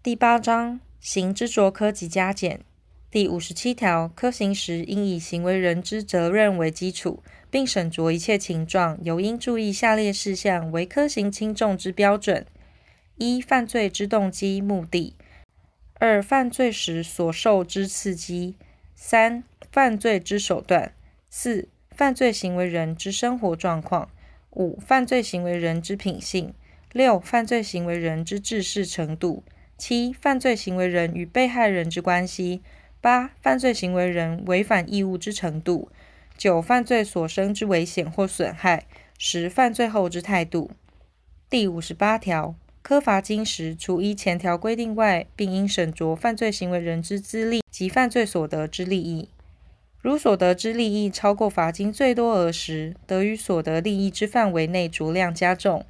第八章行之酌科及加减。第五十七条，科行时应以行为人之责任为基础，并审酌一切情状，尤应注意下列事项为科行轻重之标准：一、犯罪之动机、目的；二、犯罪时所受之刺激；三、犯罪之手段；四、犯罪行为人之生活状况；五、犯罪行为人之品性；六、犯罪行为人之治事程度；七、犯罪行为人与被害人之关系。八、犯罪行为人违反义务之程度；九、犯罪所生之危险或损害；十、犯罪后之态度。第五十八条，科罚金时，除依前条规定外，并应审酌犯罪行为人之资历及犯罪所得之利益。如所得之利益超过罚金最多额时，得于所得利益之范围内酌量加重。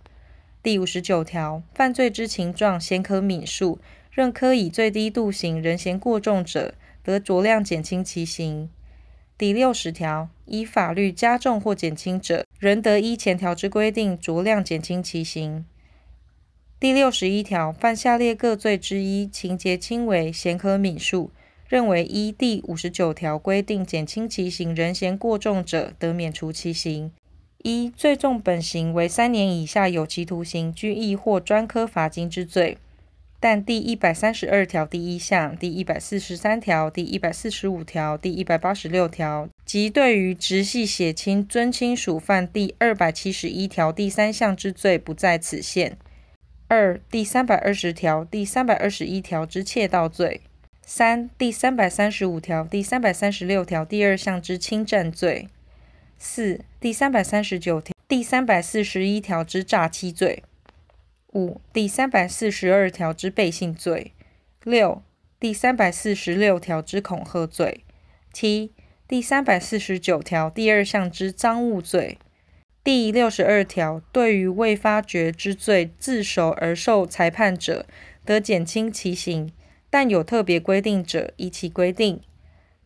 第五十九条，犯罪之情状鲜可泯述，认科以最低度刑人嫌过重者，得酌量减轻其刑。第六十条，依法律加重或减轻者，仍得依前条之规定酌量减轻其刑。第六十一条，犯下列各罪之一，情节轻微，鲜可泯述，认为依第五十九条规定减轻其刑人嫌过重者，得免除其刑。一、最重本刑为三年以下有期徒刑、拘役或专科罚金之罪。但第一百三十二条第一项、第一百四十三条、第一百四十五条、第一百八十六条及对于直系血亲尊亲属犯第二百七十一条第三项之罪不在此限。二、第三百二十条、第三百二十一条之窃盗罪。三、第三百三十五条、第三百三十六条第二项之侵占罪。四、第三百三十九条、第三百四十一条之诈欺罪。五、第三百四十二条之背信罪；六、第三百四十六条之恐吓罪；七、第三百四十九条第二项之赃物罪；第六十二条对于未发觉之罪自首而受裁判者，得减轻其刑，但有特别规定者，依其规定。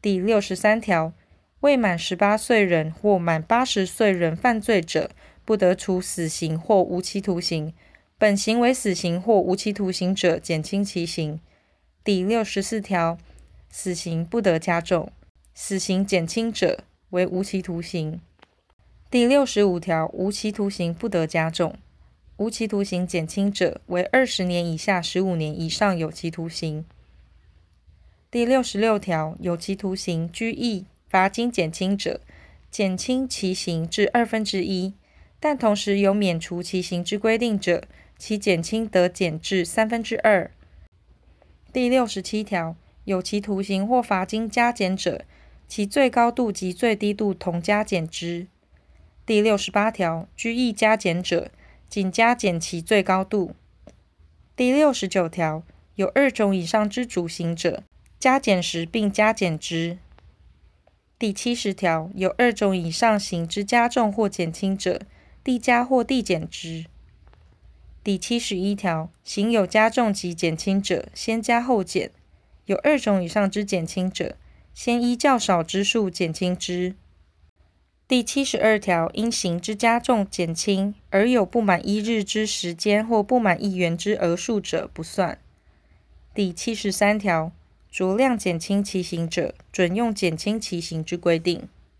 第六十三条未满十八岁人或满八十岁人犯罪者，不得处死刑或无期徒刑。本行为死刑或无期徒刑者，减轻其刑。第六十四条，死刑不得加重，死刑减轻者为无期徒刑。第六十五条，无期徒刑不得加重，无期徒刑减轻者为二十年以下十五年以上有期徒刑。第六十六条，有期徒刑、拘役、罚金减轻者，减轻其刑至二分之一，但同时有免除其刑之规定者。其减轻得减至三分之二。第六十七条，有期徒刑或罚金加减者，其最高度及最低度同加减之。第六十八条，拘役加减者，仅加减其最高度。第六十九条，有二种以上之主刑者，加减时并加减之。第七十条，有二种以上刑之加重或减轻者，递加或递减之。第七十一条，刑有加重及减轻者，先加后减；有二种以上之减轻者，先依较少之数减轻之。第七十二条，因刑之加重减轻而有不满一日之时间或不满一元之额数者，不算。第七十三条，酌量减轻其刑者，准用减轻其刑之规定。